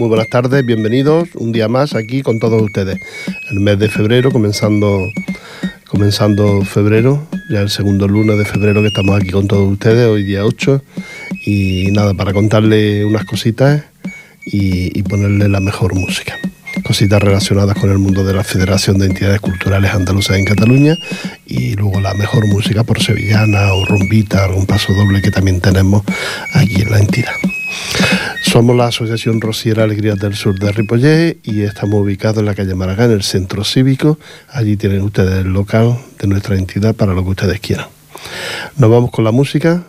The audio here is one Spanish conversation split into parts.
Muy buenas tardes, bienvenidos un día más aquí con todos ustedes. El mes de febrero, comenzando, comenzando febrero, ya el segundo lunes de febrero que estamos aquí con todos ustedes, hoy día 8. Y nada, para contarle unas cositas y, ponerle la mejor música cositas relacionadas con el mundo de la Federación de Entidades Culturales Andaluzas en Cataluña y luego la mejor música por sevillana o rumbita, algún paso doble que también tenemos aquí en la entidad. Somos la Asociación Rociera Alegrías del Sur de Ripollet y estamos ubicados en la calle Maragán, en el centro cívico. Allí tienen ustedes el local de nuestra entidad para lo que ustedes quieran. Nos vamos con la música.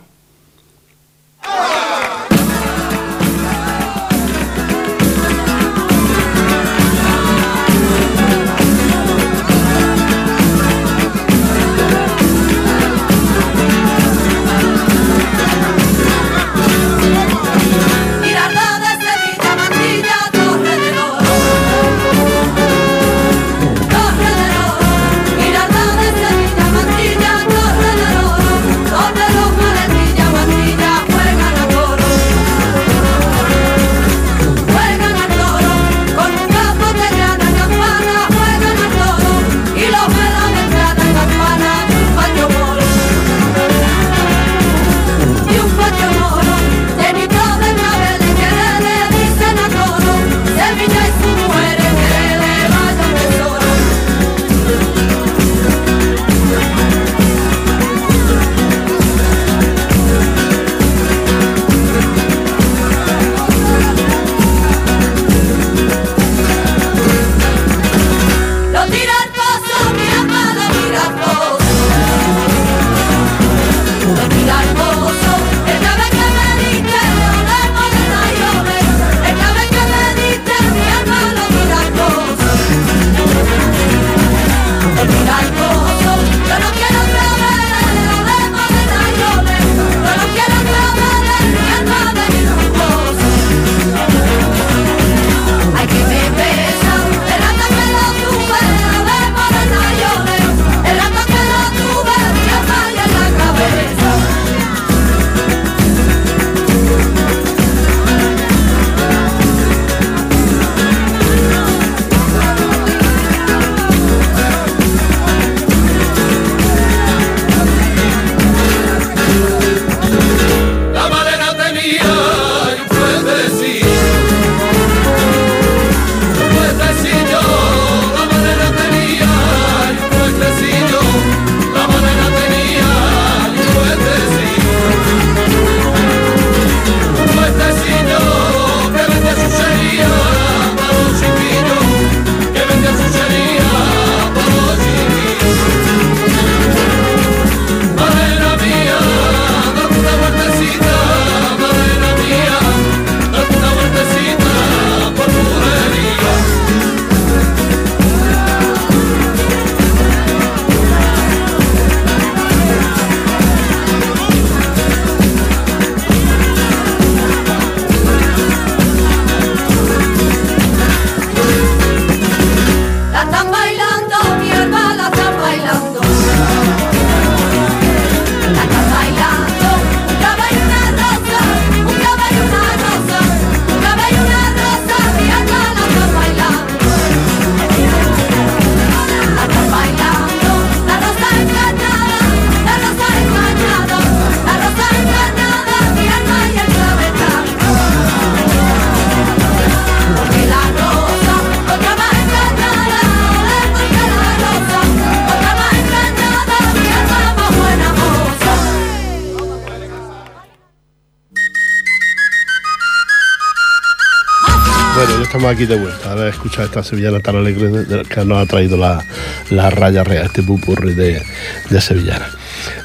Aquí de vuelta a escuchar esta sevillana tan alegre que nos ha traído la, la raya real, este pupurri de, de sevillana.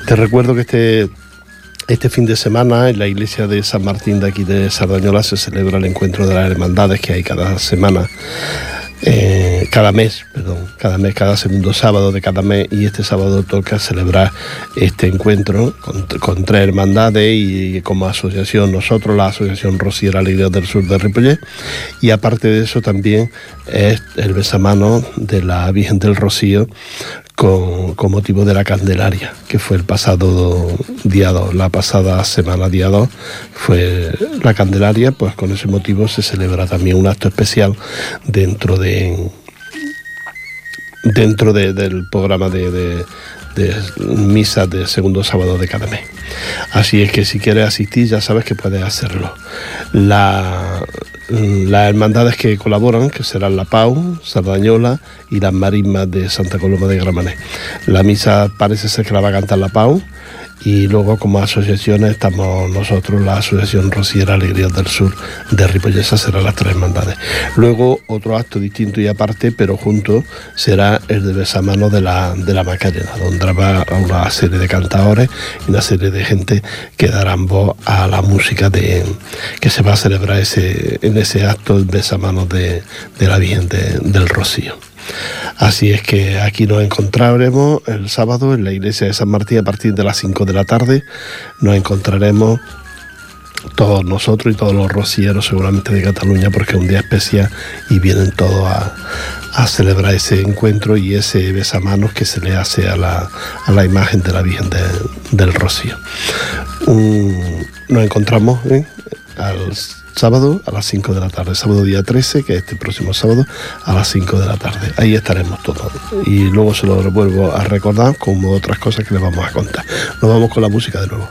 Te recuerdo que este este fin de semana en la iglesia de San Martín de aquí de Sardañola se celebra el encuentro de las hermandades que hay cada semana eh, cada mes, perdón, cada mes, cada segundo sábado de cada mes y este sábado toca celebrar este encuentro con, tres hermandades y, como asociación nosotros, la Asociación Rociera Alegría del Sur de Ripollet. Y aparte de eso también es el besamano de la Virgen del Rocío con, motivo de la Candelaria, que fue el pasado día 2, la pasada semana día 2 fue la Candelaria, pues con ese motivo se celebra también un acto especial dentro de dentro del programa de, de misa de segundo sábado de cada mes. Así es que si quieres asistir ya sabes que puedes hacerlo. La, las hermandades que colaboran, que serán la PAU, Sardañola y las marismas de Santa Coloma de Gramané. La misa parece ser que la va a cantar la PAU y luego como asociaciones estamos nosotros, la Asociación Rociera Alegrías del Sur de Ripollesa será las tres hermandades. Luego otro acto distinto y aparte, pero junto, será el de besamano de la, de la Macarena, donde va una serie de cantadores y una serie de gente que darán voz a la música de, que se va a celebrar ese, en ese acto el besamano de, de la Virgen del Rocío. Así es que aquí nos encontraremos el sábado en la iglesia de San Martín a partir de las 5 de la tarde. Nos encontraremos todos nosotros y todos los rocieros seguramente de Cataluña porque es un día especial y vienen todos a, celebrar ese encuentro y ese besamanos que se le hace a la, imagen de la Virgen del Rocío. nos encontramos ¿eh? al sábado a las 5 de la tarde, sábado día 13, que es este próximo sábado a las 5 de la tarde. Ahí estaremos todos. Y luego se lo vuelvo a recordar como otras cosas que les vamos a contar. Nos vamos con la música de nuevo.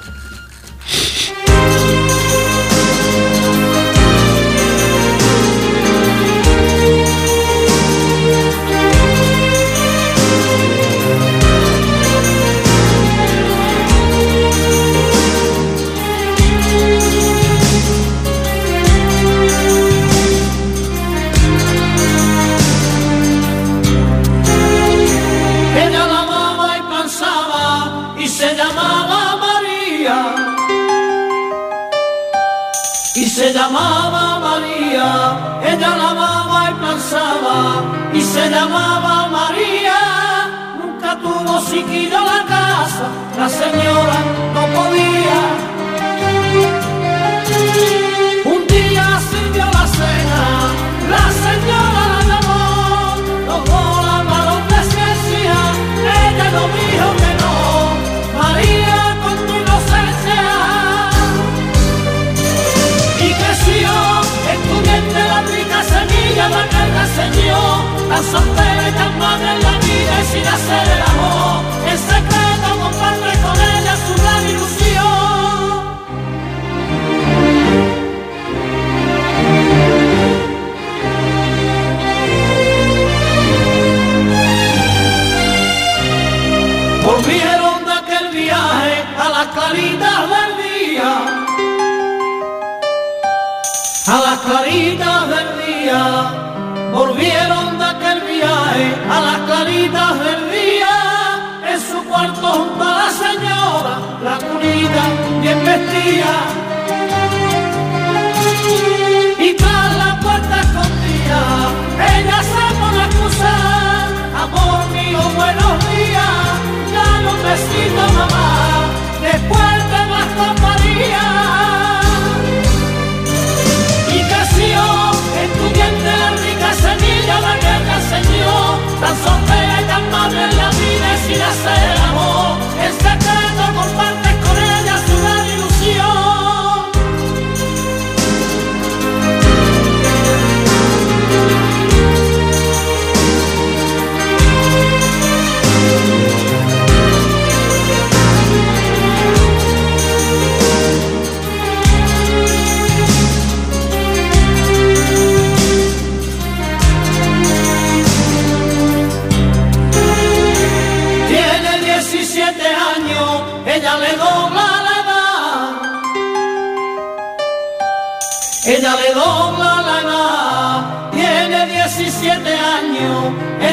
La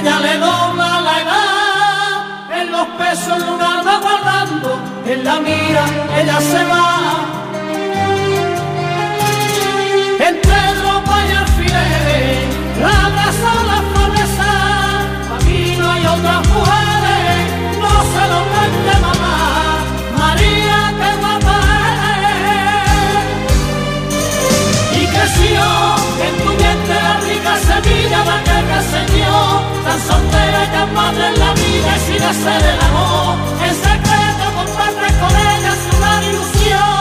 ella le dobla la edad. En los pesos el lugar va guardando, en la mira ella se va. Tan madre en la vida y sin hacer el amor. En secreto compartes con ellas una ilusión.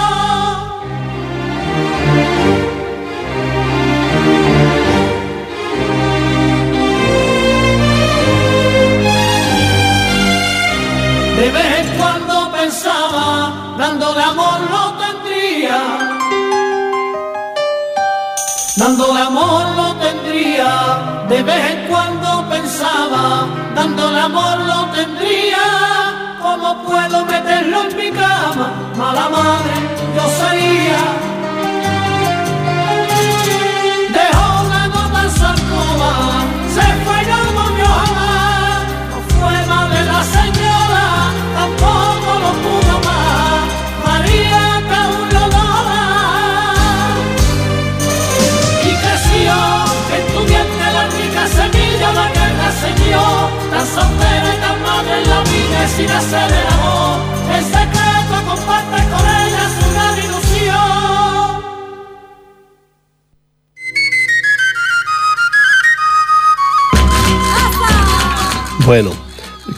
De vez en cuando pensaba, dándole amor lo tendría. Dándole amor lo tendría, de vez en cuando pensaba, dándole amor lo tendría. ¿Cómo puedo meterlo en mi cama? Mala madre, yo sería.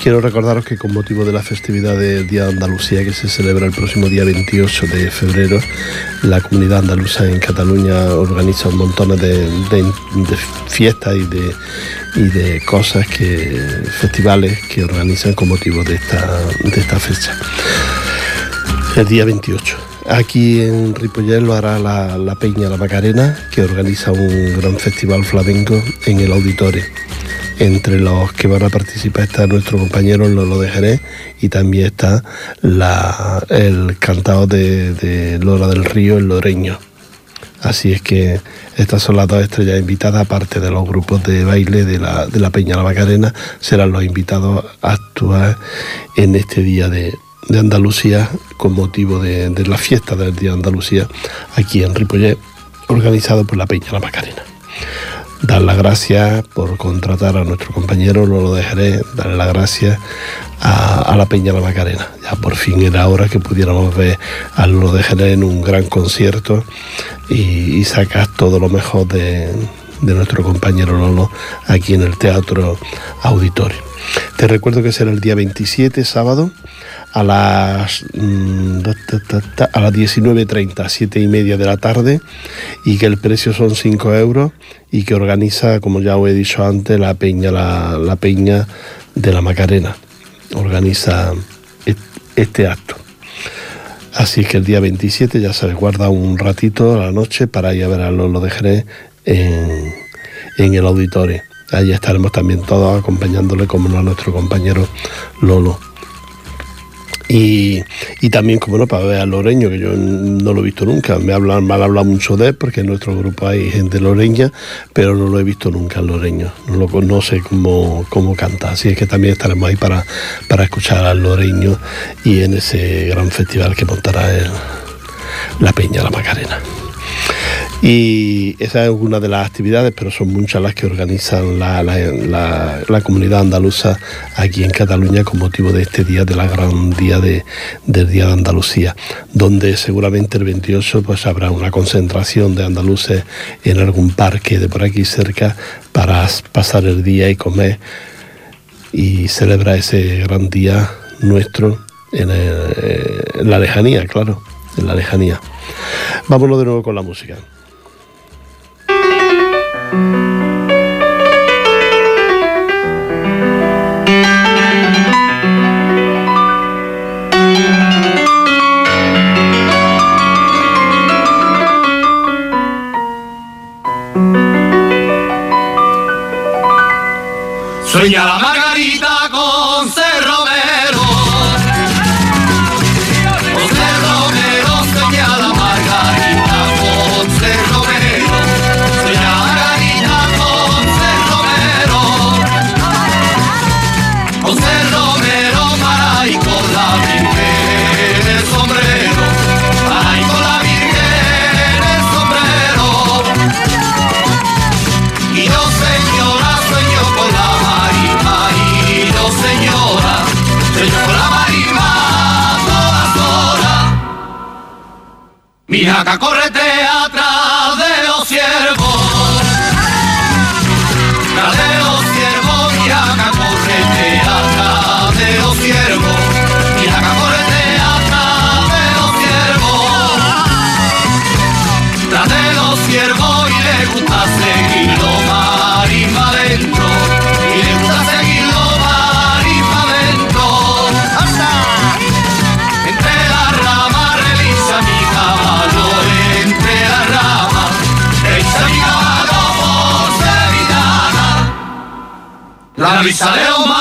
Quiero recordaros que con motivo de la festividad del Día de Andalucía que se celebra el próximo día 28 de febrero, la comunidad andaluza en Cataluña organiza un montón de, fiestas y de, cosas que festivales que organizan con motivo de esta, de esta fecha. El día 28. Aquí en Ripollet lo hará la, la Peña La Macarena, que organiza un gran festival flamenco en el auditorio. Entre los que van a participar está nuestro compañero Lolo de Jerez y también está la- el cantado de, de Lora del Río, el Loreño. Así es que estas son las dos estrellas invitadas, aparte de los grupos de baile de la, de la Peña La Macarena, serán los invitados a actuar en este día de, de Andalucía con motivo de, de la fiesta del Día de Andalucía aquí en Ripollet, organizado por la Peña La Macarena. Dar las gracias por contratar a nuestro compañero Lolo de Jerez, darle las gracias a, la Peña La Macarena. Ya por fin era hora que pudiéramos ver a Lolo de Jerez en un gran concierto y, y sacar todo lo mejor de, de nuestro compañero Lolo aquí en el Teatro Auditorio. Te recuerdo que será el día 27, sábado, a las, mm, a las 19.30, 7 y media de la tarde, y que el precio son 5 euros y que organiza, como ya os he dicho antes, la Peña, la, la Peña de la Macarena. Organiza este acto. Así que el día 27 ya se guarda un ratito a la noche para ir a ver a Lolo de Jerez en, en el auditorio. Allí estaremos también todos acompañándole como no a nuestro compañero Lolo. Y, y también, como no, para ver a Loreño, que yo no lo he visto nunca. Me, hablan, han hablado mucho de él, porque en nuestro grupo hay gente loreña, pero no lo he visto nunca Loreño. No, lo, no sé cómo, cómo canta. Así es que también estaremos ahí para, para escuchar al Loreño y en ese gran festival que montará la Peña La Macarena. Y esa es una de las actividades, pero son muchas las que organizan la, la- la- comunidad andaluza aquí en Cataluña con motivo de este día, de la gran día de, del Día de Andalucía, donde seguramente el 28 pues habrá una concentración de andaluces en algún parque de por aquí cerca para pasar el día y comer y celebrar ese gran día nuestro en, el- en la lejanía, claro, en la lejanía. Vámonos de nuevo con la música. Sueña la Mi jaca correte atrás de los ciervos. Tras de los ciervos mi jaca correte atrás de los gusta La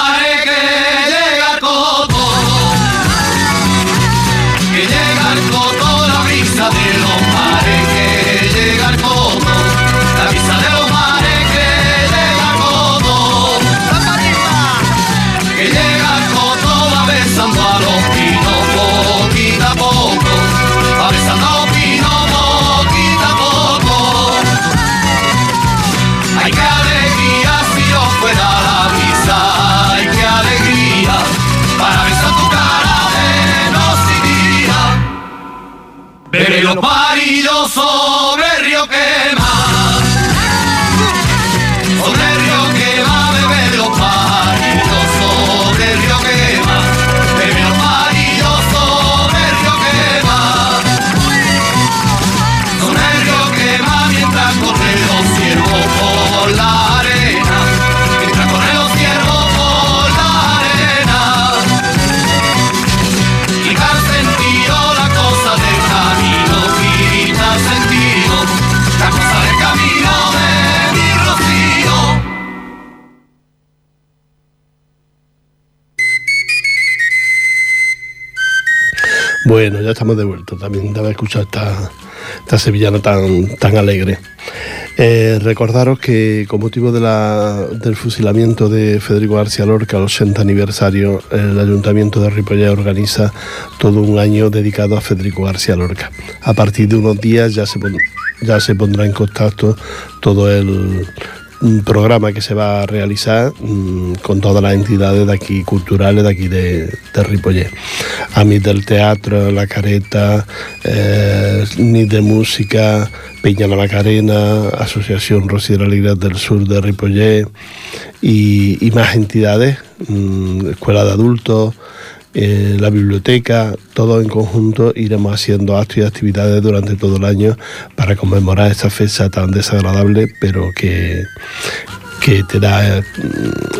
por la arena. Mientras corren los por la arena. Quita sentido la cosa del camino, quita sentido la cosa del camino de mi rocío. Bueno, ya estamos de vuelta también de haber escuchado esta, esta sevillana tan, tan alegre. Eh, recordaros que con motivo del fusilamiento de Federico García Lorca, al 80 aniversario, el Ayuntamiento de Ripollet organiza todo un año dedicado a Federico García Lorca. A partir de unos días ya se, ya se pondrá en contacto todo el un programa que se va a realizar mm, con todas las entidades de aquí, culturales de aquí de, de. A mí del teatro, La Careta, eh, Nit de Música, Peña La Macarena, Asociación Rociera Alegría del Sur de Ripollet y, y más entidades, mm, Escuela de Adultos, eh, la biblioteca, todo en conjunto iremos haciendo actos y actividades durante todo el año para conmemorar esta fecha tan desagradable, pero que, que te da eh,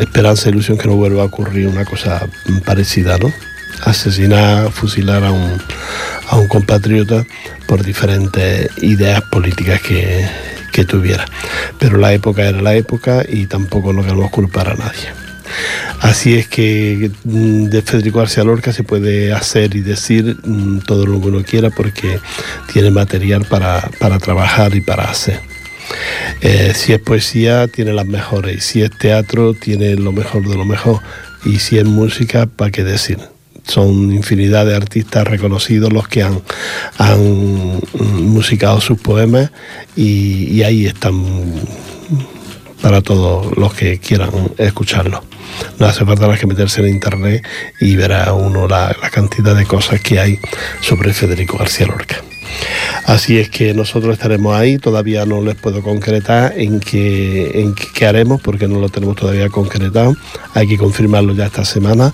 esperanza e ilusión que no vuelva a ocurrir una cosa parecida, ¿no? Asesinar, fusilar a un, a un compatriota por diferentes ideas políticas que, que tuviera. Pero la época era la época y tampoco no queremos culpar a nadie. Así es que mm, de Federico García Lorca se puede hacer y decir mm, todo lo que uno quiera porque tiene material para, para trabajar y para hacer. Eh, si es poesía, tiene las mejores. Si es teatro, tiene lo mejor de lo mejor. Y si es música, ¿para qué decir? Son infinidad de artistas reconocidos los que han, han mm, musicado sus poemas y ahí están para todos los que quieran escucharlo. No hace falta más que meterse en internet y verá uno la, cantidad de cosas que hay sobre Federico García Lorca. Así es que nosotros estaremos ahí, todavía no les puedo concretar en qué, en qué haremos porque no lo tenemos todavía concretado, hay que confirmarlo ya esta semana,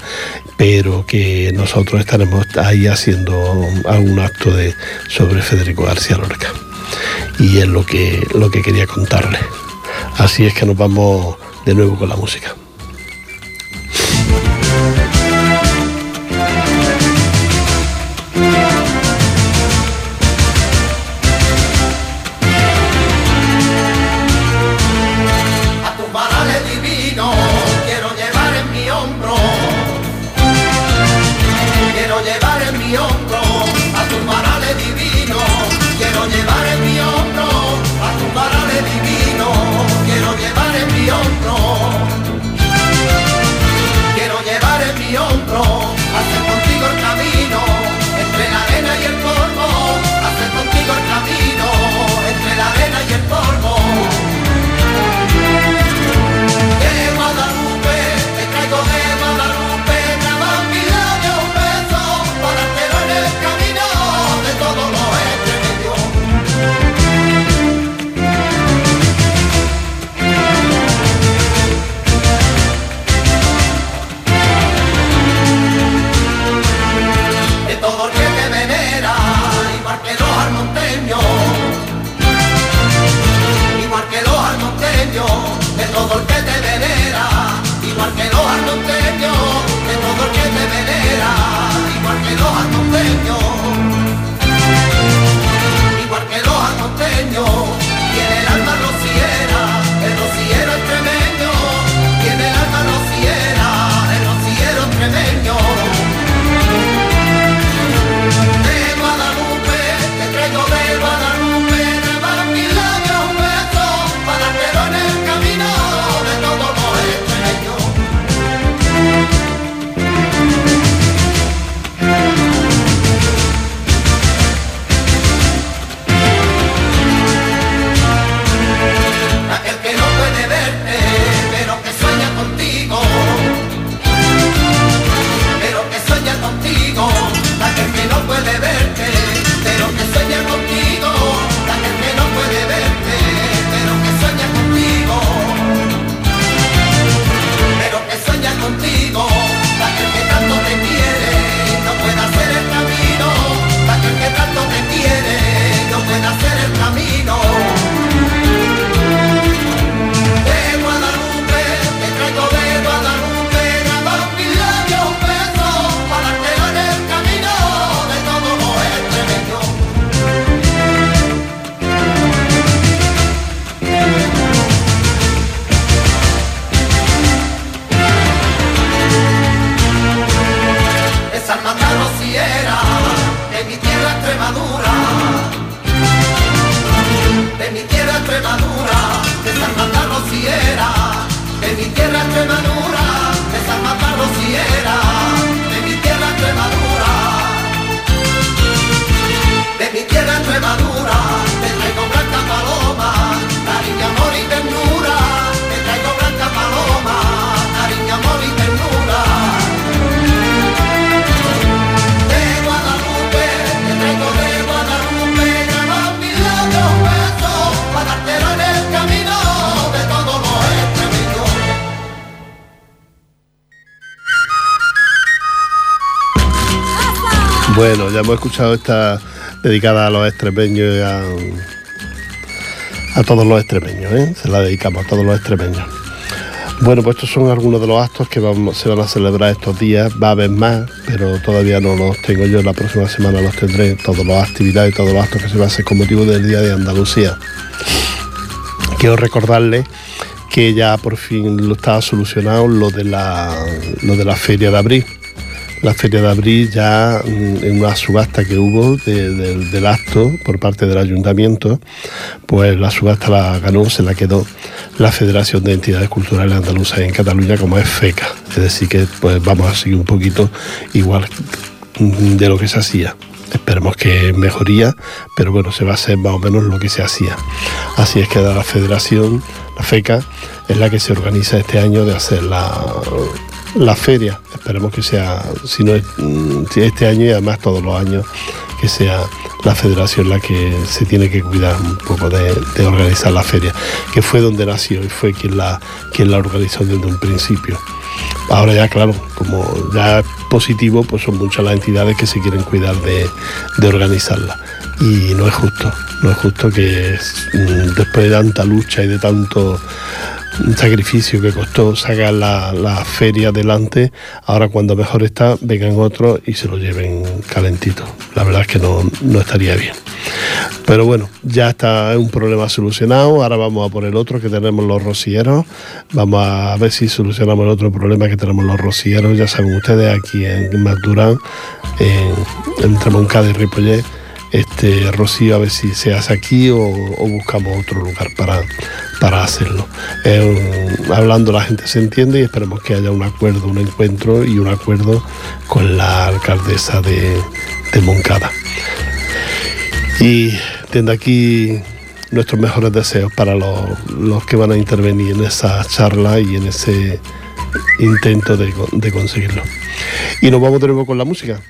pero que nosotros estaremos ahí haciendo algún acto de, sobre Federico García Lorca. Y es lo que, lo que quería contarles. Así es que nos vamos de nuevo con la música. Hemos escuchado esta dedicada a los extremeños y a, a todos los extremeños, ¿eh? Se la dedicamos a todos los extremeños. Bueno, pues estos son algunos de los actos que vamos, se van a celebrar estos días. Va a haber más, pero todavía no los tengo yo. La próxima semana los tendré, todas las actividades, todos los actos que se van a hacer con motivo del Día de Andalucía. Quiero recordarles que ya por fin lo estaba solucionado lo de la, lo de la feria de abril. La feria de abril ya mm, en una subasta que hubo de- de- del acto por parte del ayuntamiento, pues la subasta la ganó, se la quedó la Federación de Entidades Culturales Andaluzas en Cataluña como es FECA. Es decir que pues vamos a seguir un poquito igual mm, de lo que se hacía. Esperemos que mejoría, pero bueno, se va a hacer más o menos lo que se hacía. Así es que la federación, la FECA, es la que se organiza este año de hacer la, la feria. Esperemos que sea, si no es mm, este año y además todos los años, que sea la federación la que se tiene que cuidar un poco de, de organizar la feria, que fue donde nació y fue quien la, quien la organizó desde un principio. Ahora ya, claro, como ya es positivo, pues son muchas las entidades que se quieren cuidar de, de organizarla. Y no es justo, no es justo que mm, después de tanta lucha y de tanto sacrificio que costó sacar la, la feria adelante, ahora cuando mejor está, vengan otros y se lo lleven calentito. La verdad es que no, no estaría bien. Pero bueno, ya está un problema solucionado. Ahora vamos a por el otro que tenemos los rocieros. Vamos a ver si solucionamos el otro problema que tenemos los rocieros. Ya saben ustedes, aquí en Maturán, en, entre Moncada y Ripollet, este rocío a ver si se hace aquí o, buscamos otro lugar para, para hacerlo. Eh, hablando la gente se entiende y esperemos que haya un acuerdo, un encuentro y un acuerdo con la alcaldesa de, Moncada. Y desde aquí nuestros mejores deseos para los, los que van a intervenir en esa charla y en ese intento de, de conseguirlo. Y nos vamos de nuevo con la música.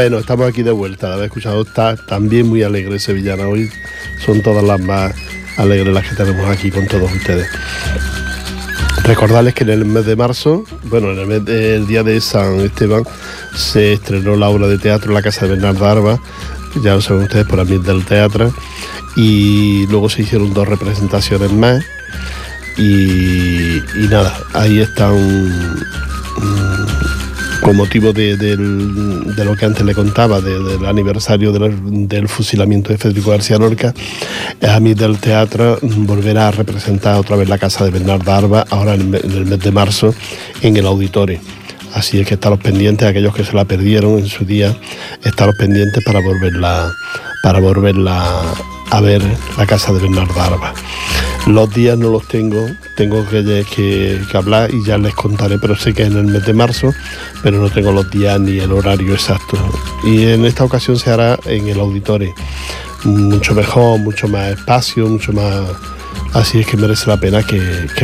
Bueno, estamos aquí de vuelta. De haber escuchado, está también muy alegre Sevillana. Hoy son todas las más alegres las que tenemos aquí con todos ustedes. Recordarles que en el mes de marzo, bueno, en el, mes de- día de San Esteban, se estrenó la obra de teatro la casa de Bernardo Arba, ya lo saben ustedes por ambiente del teatro, y luego se hicieron dos representaciones más. Y, y nada, ahí están mm, con motivo de, lo que antes le contaba, de- del aniversario del, fusilamiento de Federico García Lorca, a mí del teatro volverá a representar otra vez la casa de Bernardo Arba, ahora en en el mes de marzo, en el auditorio. Así es que estaros pendientes, aquellos que se la perdieron en su día, estaros pendientes para volverla, para volverla a ver la casa de Bernardo Arba. Los días no los tengo, tengo que, que- hablar y ya les contaré, pero sé que es en el mes de marzo, pero no tengo los días ni el horario exacto. Y en esta ocasión se hará en el auditorio, mucho mejor, mucho más espacio, mucho más... Así es que merece la pena que,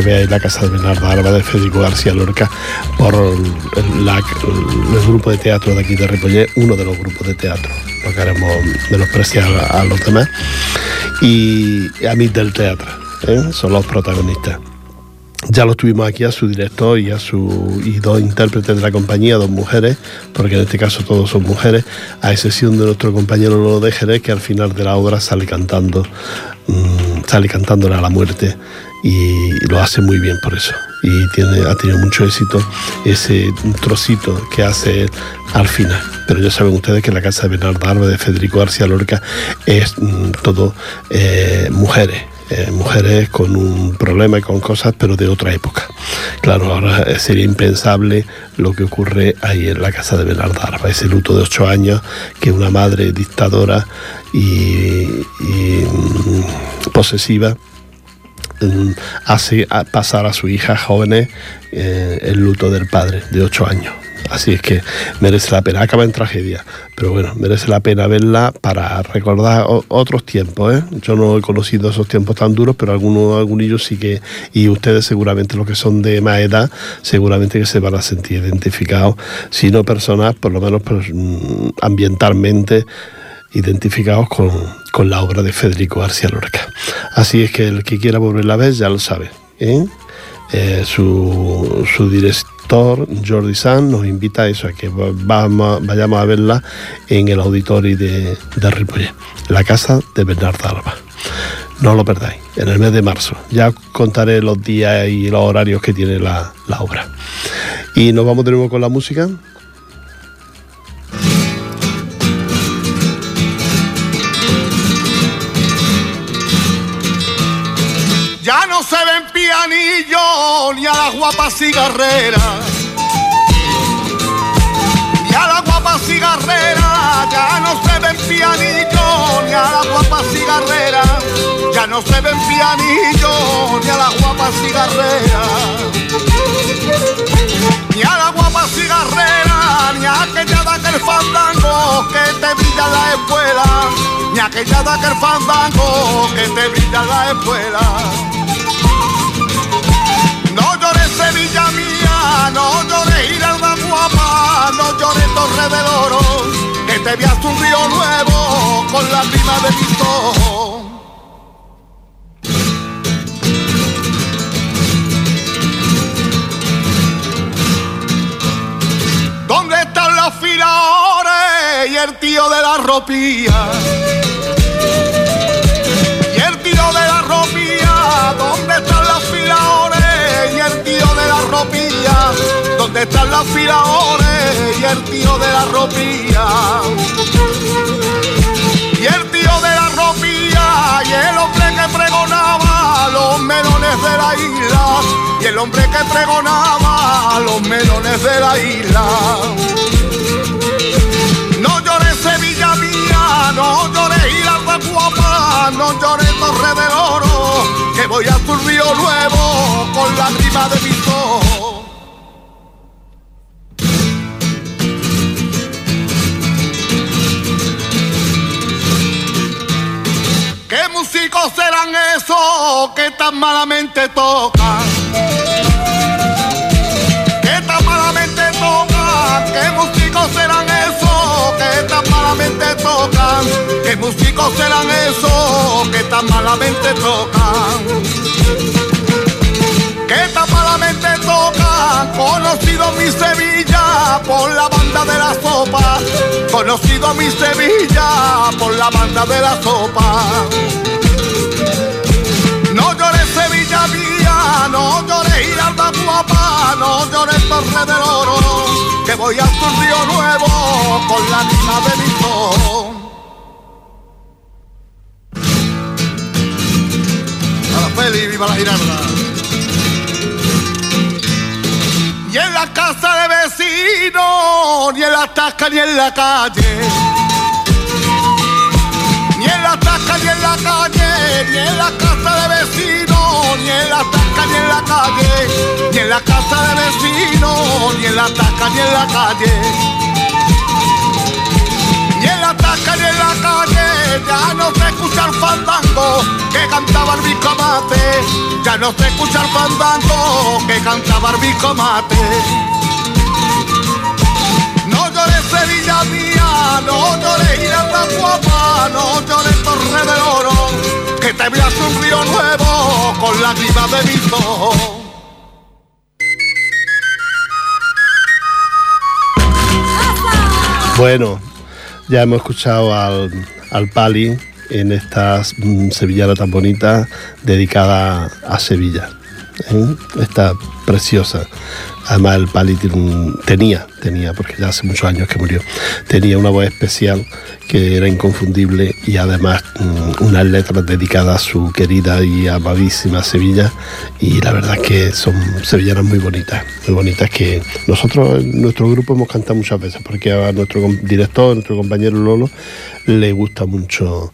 veáis la casa de Bernardo Alba de Federico García Lorca por el grupo de teatro de aquí de Ripollet, uno de los grupos de teatro. No queremos menospreciar a, a los demás. Y a mí del teatro, ¿eh? son los protagonistas. Ya lo tuvimos aquí a su director y a su y dos intérpretes de la compañía, dos mujeres, porque en este caso todos son mujeres, a excepción de nuestro compañero Lolo de Jerez, que al final de la obra sale cantando, mm, sale cantándole a la muerte y lo hace muy bien por eso. Y ha tenido mucho éxito ese trocito que hace al final. Pero ya saben ustedes que la casa de Bernardo Alba de Federico García Lorca es mm, todo eh, mujeres eh, mujeres con un problema y con cosas, pero de otra época. Claro, ahora eh, sería impensable lo que ocurre ahí en la casa de Bernardo Arba, ese luto de ocho años que una madre dictadora y, mm, posesiva hace a- pasar a su hija jóvenes eh, el luto del padre de ocho años. Así es que merece la pena, acaba en tragedia, pero bueno, merece la pena verla para recordar otros tiempos. ¿eh? Yo no he conocido esos tiempos tan duros, pero algunos, algunos sí que, y ustedes seguramente los que son de más edad, seguramente que se van a sentir identificados, si no personas, por lo menos pues, mm, ambientalmente identificados con, con la obra de Federico García Lorca. Así es que el que quiera volverla a ver ya lo sabe. ¿eh? Eh, su, su director, Jordi Sanz, nos invita a eso, a que vayamos a verla en el auditorio de, de la casa de Bernardo Alba. No lo perdáis, en el mes de marzo. Ya contaré los días y los horarios que tiene la, la obra. Y nos vamos de nuevo con la música. Pianillos ni a las guapas cigarreras. Ni a las guapas cigarreras, ya no se ven pianillos ni a las guapas cigarreras. Ya no se ven pianillos ni a las guapas cigarreras. Ni a la guapa cigarrera, ni a aquella da que el fandango que te brilla la escuela, ni a aquella da que el fandango que te brilla la escuela. No llores Giralda guapa, no llores Torre del Oro, que te veas un río nuevo con la rima de mis ojos. ¿Dónde están los filadores y el tío de la ropía? ¿Dónde están los filadores y el tío de la ropía? Y el tío de la ropía y el hombre que pregonaba los melones de la isla. Y el hombre que pregonaba los melones de la isla. No llores Sevilla mía, no llores Giralda guapa, no llores Torre del Oro, que voy a tu río nuevo con la rima de mis ¿Qué músicos serán esos que tan malamente tocan? ¿Qué tan malamente tocan? ¿Qué músicos serán esos que tan malamente tocan? ¿Qué músicos serán esos que tan malamente tocan? ¿Qué tan malamente tocan? Conocido mi Sevilla por la banda de la sopa conocido mi Sevilla por la banda de la sopa. No llores Sevilla mía, no llores Giralda guapa, no llores Torre del Oro, que voy a tu río nuevo con la niña de mi son. A la Feli, viva la Giralda. Y en la casa de vecinos, ni en la ni en la calle ni en la tasca ni en la calle, ni en la casa de vecinos, ni en la ni en la calle, ni en la casa de vecinos, ni en la ni en la calle. Ni en la ni en la calle, ya no se escucha el fandango que cantaba el bicomate, ya no se escucha el fandango que cantaba el bicomate. No llores Sevilla mía, no llores Giralda guapa, no llores Torre del Oro, que te veas un río nuevo con lágrimas de mis ojos. Bueno, ya hemos escuchado al, al Pali en esta mm, sevillana tan bonita dedicada a Sevilla. ¿Eh? Esta preciosa. Además el Pali tenía, tenía, porque ya hace muchos años que murió, tenía una voz especial que era inconfundible y además mm, unas letras dedicadas a su querida y amadísima Sevilla y la verdad es que son sevillanas muy bonitas, muy bonitas que nosotros en nuestro grupo hemos cantado muchas veces porque a nuestro director, nuestro compañero Lolo, le gusta mucho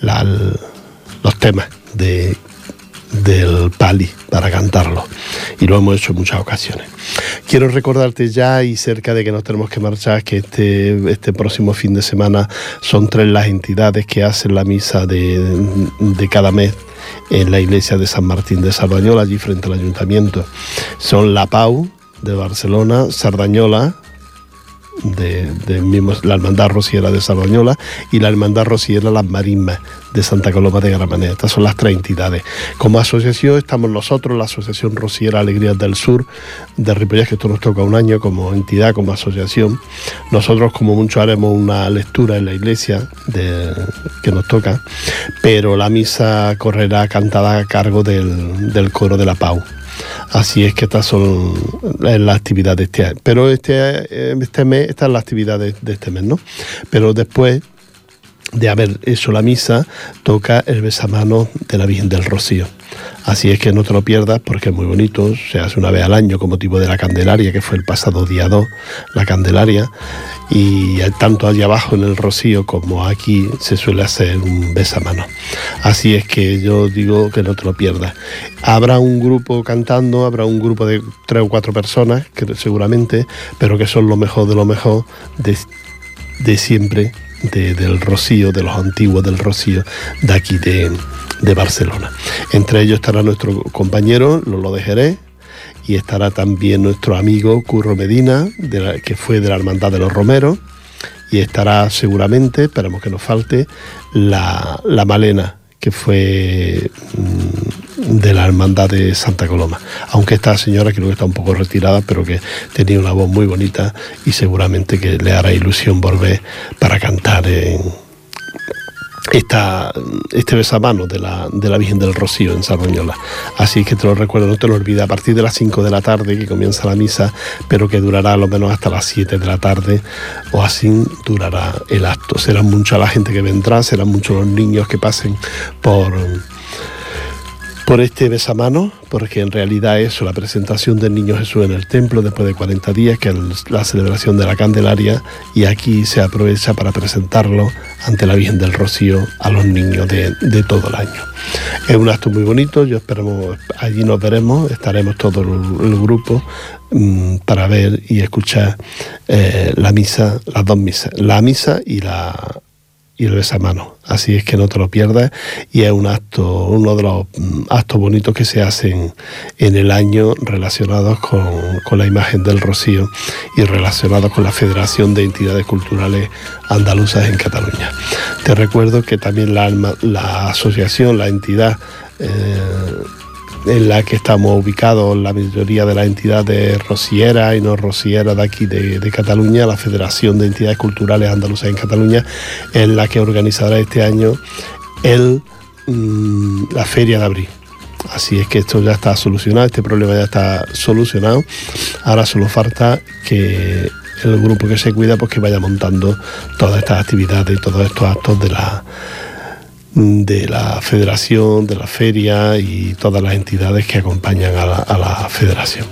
los temas de del Pali para cantarlo y lo hemos hecho en muchas ocasiones. Quiero recordarte ya y cerca de que nos tenemos que marchar que este, este próximo fin de semana son tres las entidades que hacen la misa de, de cada mes en la iglesia de San Martín de Sardañola, allí frente al ayuntamiento. Son la Pau de Barcelona, Sardañola, de, la Hermandad Rociera de Sardañola y la Hermandad Rociera Las Marismas de Santa Coloma de Gramenet. Estas son las tres entidades. Como asociación estamos nosotros, la Asociación Rociera Alegrías del Sur de Ripollet, que esto nos toca un año como entidad, como asociación. Nosotros como mucho haremos una lectura en la iglesia que nos toca, pero la misa correrá cantada a cargo del coro de la Pau. Así es que estas son las actividades de este año. Pero este, eh, este mes, estas son las actividades de este mes, ¿no? Pero después de haber hecho la misa, toca el besamano de la Virgen del Rocío. Así es que no te lo pierdas porque es muy bonito, se hace una vez al año como tipo de la Candelaria, que fue el pasado día 2, la Candelaria, y tanto allá abajo en el Rocío como aquí se suele hacer un besamano. Así es que yo digo que no te lo pierdas. Habrá un grupo cantando, habrá un grupo de tres o cuatro personas, que seguramente, pero que son lo mejor de lo mejor de, de siempre de- del Rocío, de los antiguos del Rocío, de aquí de, Barcelona. Entre ellos estará nuestro compañero Lolo de Jerez y estará también nuestro amigo Curro Medina, que fue de la Hermandad de los Romeros, y estará seguramente, esperemos que nos falte, la, la Malena, que fue mm, de la Hermandad de Santa Coloma. Aunque esta señora creo que está un poco retirada, pero que tenía una voz muy bonita y seguramente que le hará ilusión volver para cantar en esta, este besamano de la, de la Virgen del Rocío en Sarroñola. Así que te lo recuerdo, no te lo olvides, a partir de las 5 de la tarde que comienza la misa, pero que durará a lo menos hasta las 7 de la tarde o así durará el acto. Será mucha la gente que vendrá, serán muchos los niños que pasen por por este besamano, porque en realidad es la presentación del Niño Jesús en el templo después de 40 días, que es la celebración de la Candelaria, y aquí se aprovecha para presentarlo ante la Virgen del Rocío a los niños de, de todo el año. Es un acto muy bonito, yo esperamos, allí nos veremos, estaremos todo el, el grupo mm, para ver y escuchar eh, la misa, las dos misas, la misa y la y el besamano. Así es que no te lo pierdas y es un acto, uno de los mm, actos bonitos que se hacen en el año relacionados con, con la imagen del Rocío y relacionados con la Federación de Entidades Culturales Andaluzas en Cataluña. Te recuerdo que también la asociación, la entidad eh, en la que estamos ubicados la mayoría de las entidades rocieras y no rocieras de aquí de, Cataluña, la Federación de Entidades Culturales Andaluzas en Cataluña, es la que organizará este año el, mm, la Feria de Abril. Así es que esto ya está solucionado, este problema ya está solucionado. Ahora solo falta que el grupo que se cuida pues que vaya montando todas estas actividades y todos estos actos de la de la federación, de la feria y todas las entidades que acompañan a la, federación.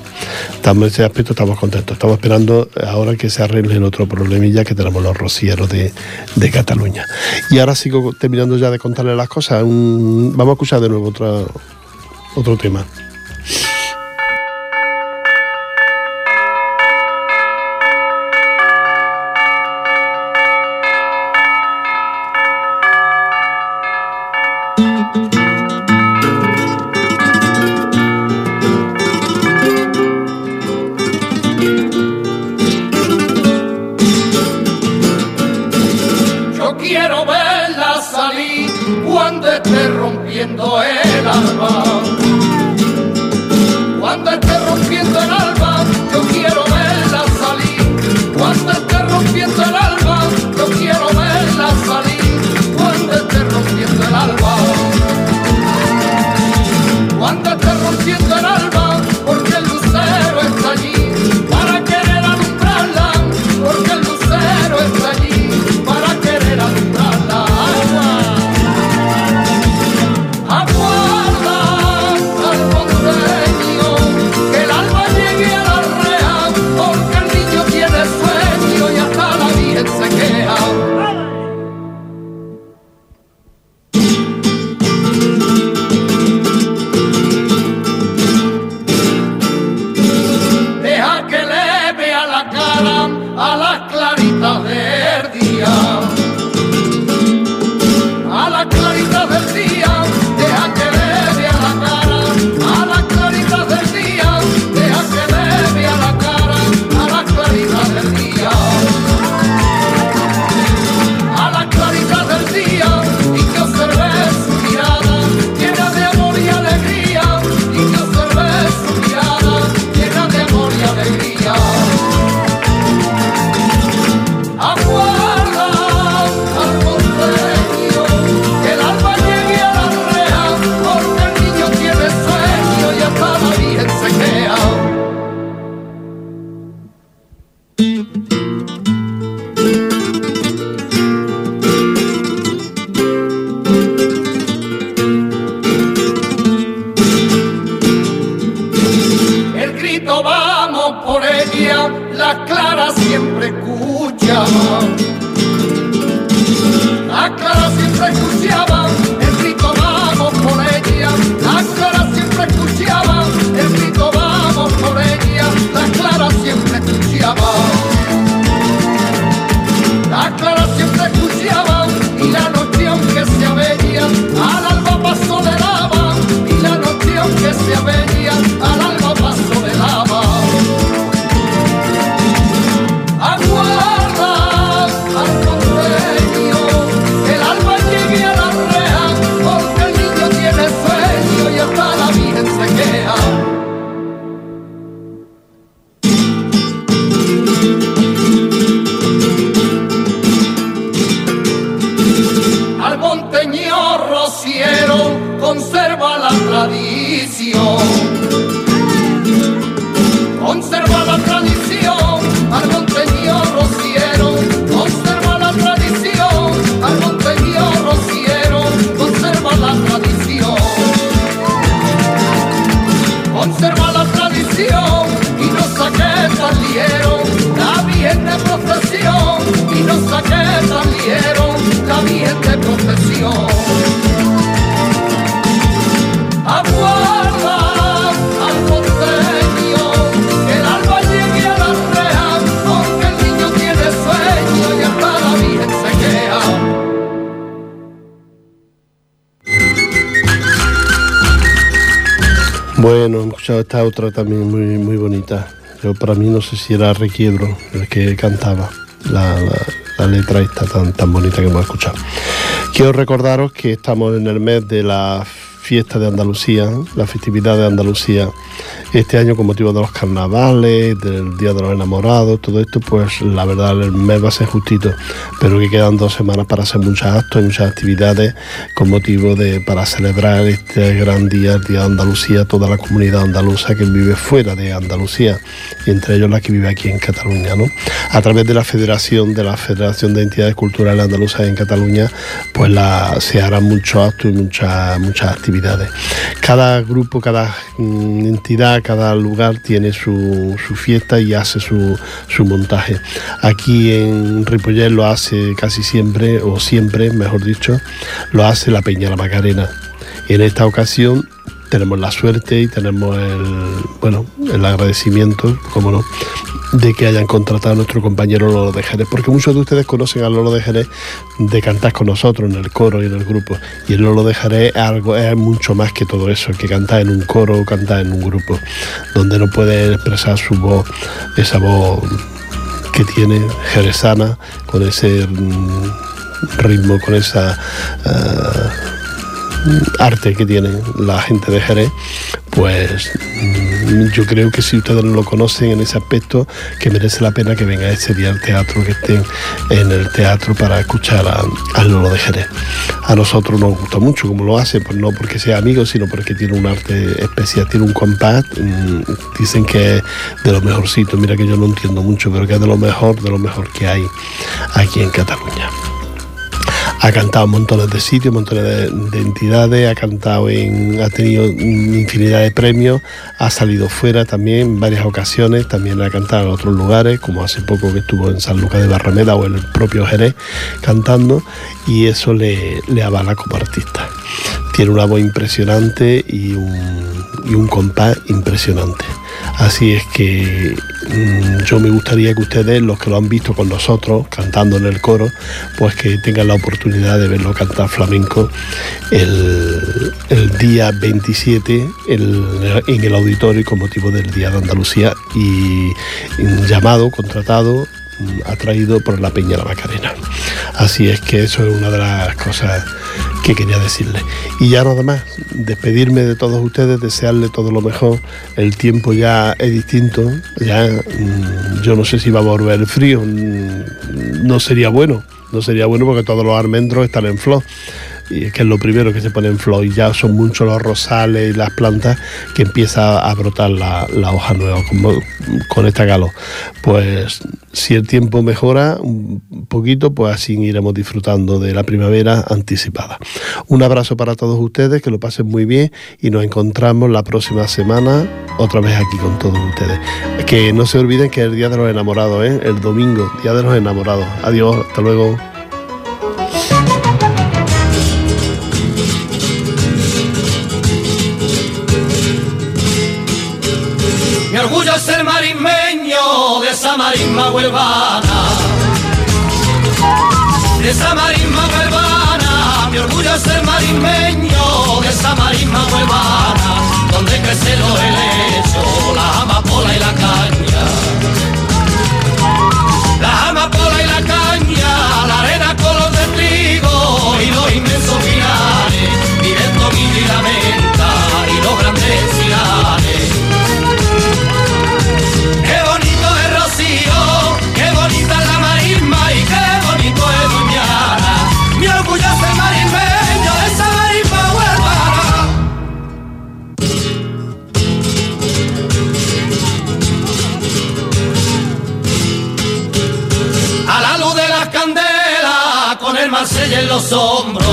Estamos, en ese aspecto estamos contentos. Estamos esperando ahora que se arreglen otro problemilla que tenemos los rocieros de, Cataluña. Y ahora sigo terminando ya de contarles las cosas. Vamos a escuchar de nuevo otra, otro tema. Esta otra también muy, muy bonita. Yo para mí no sé si era Requiebro el que cantaba la, la- la letra esta tan, tan bonita que hemos escuchado. Quiero recordaros que estamos en el mes de la fiesta de Andalucía, la festividad de Andalucía. Este año con motivo de los carnavales, del Día de los Enamorados, todo esto, pues la verdad el mes va a ser justito, pero que quedan dos semanas para hacer muchos actos y muchas actividades con motivo de para celebrar este gran día, el Día de Andalucía, toda la comunidad andaluza que vive fuera de Andalucía y entre ellos la que vive aquí en Cataluña, ¿no? A través de la Federación de la Federación de Entidades Culturales Andaluzas en Cataluña, pues se harán muchos actos y muchas muchas actividades. Cada grupo, cada mm, entidad, cada lugar tiene su, su fiesta y hace su, su montaje. Aquí en Ripollet lo hace casi siempre, o siempre, mejor dicho, lo hace la Peña La Macarena. Y en esta ocasión tenemos la suerte y tenemos el, bueno, el agradecimiento, como no, de que hayan contratado a nuestro compañero Lolo de Jerez, porque muchos de ustedes conocen al Lolo de Jerez de cantar con nosotros en el coro y en el grupo. Y el Lolo de Jerez es, algo, es mucho más que todo eso, que cantar en un coro o cantar en un grupo, donde no puede expresar su voz, esa voz que tiene jerezana, con ese mm, ritmo, con esa ah, arte que tiene la gente de Jerez, pues mm, yo creo que si ustedes no lo conocen en ese aspecto, que merece la pena que venga ese día al teatro, que estén en el teatro para escuchar a, al Lolo de Jerez. A nosotros nos gusta mucho como lo hace, pues no porque sea amigo, sino porque tiene un arte especial, tiene un compás, mm, dicen que es de lo mejorcito, mira que yo no entiendo mucho, pero que es de lo mejor, de lo mejor que hay aquí en Cataluña ha cantado en montones de sitios, montones de, de entidades, ha cantado en, ha tenido infinidad de premios, ha salido fuera también en varias ocasiones, también ha cantado en otros lugares, como hace poco que estuvo en San Lucas de Barrameda o en el propio Jerez cantando, y eso le, le avala como artista. Tiene una voz impresionante y un, y un compás impresionante. Así es que mm, yo me gustaría que ustedes, los que lo han visto con nosotros, cantando en el coro, pues que tengan la oportunidad de verlo cantar flamenco el, día 27 el- en el auditorio con motivo del Día de Andalucía y llamado, contratado, atraído por la Peña La Macarena. Así es que eso es una de las cosas que quería decirles. Y ya nada más, despedirme de todos ustedes, desearle todo lo mejor. El tiempo ya es distinto, ya mm, yo no sé si va a volver frío, mm, no sería bueno, no sería bueno porque todos los almendros están en flor. Y es que es lo primero que se pone en flor y ya son muchos los rosales y las plantas que empieza a brotar la, hoja nueva con esta calor. Pues si el tiempo mejora un poquito, pues así iremos disfrutando de la primavera anticipada. Un abrazo para todos ustedes, que lo pasen muy bien y nos encontramos la próxima semana otra vez aquí con todos ustedes. Que no se olviden que es el Día de los Enamorados, ¿eh? el domingo, Día de los Enamorados. Adiós, hasta luego. Esa marisma huelvana. De esa marisma huelvana. Mi orgullo es ser marismeño de esa marisma huelvana. Donde crece lo helecho, la amapola y la caña. asombro.